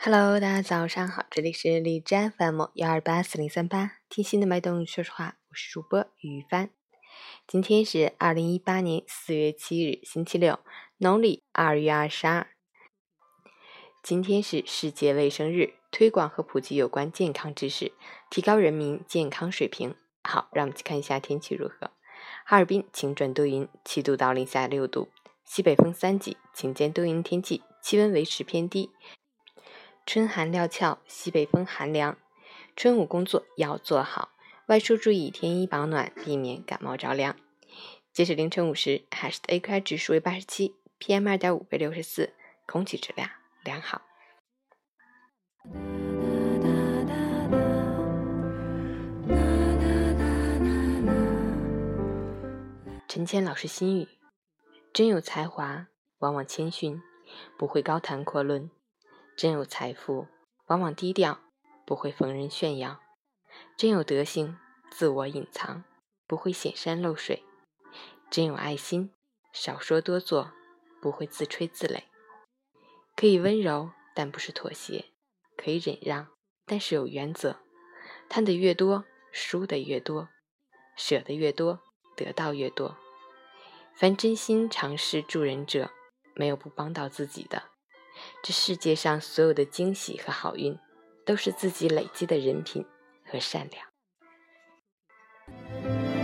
Hello，大家早上好，这里是荔枝 FM 幺二八四零三八，听心的脉动，说实话，我是主播雨帆。今天是二零一八年四月七日，星期六，农历二月二十二。今天是世界卫生日，推广和普及有关健康知识，提高人民健康水平。好，让我们去看一下天气如何。哈尔滨晴转多云，七度到零下六度，西北风三级，晴间多云天气，气温维持偏低。春寒料峭，西北风寒凉，春捂工作要做好，外出注意添衣保暖，避免感冒着凉。截止凌晨五时，海市的 AQI 指数为八十七，PM 二点五为六十四，空气质量良好。陈谦老师心语：真有才华，往往谦逊，不会高谈阔论。真有财富，往往低调，不会逢人炫耀；真有德行，自我隐藏，不会显山露水；真有爱心，少说多做，不会自吹自擂。可以温柔，但不是妥协；可以忍让，但是有原则。贪得越多，输得越多；舍得越多，得到越多。凡真心尝试助人者，没有不帮到自己的。这世界上所有的惊喜和好运都是自己累积的人品和善良。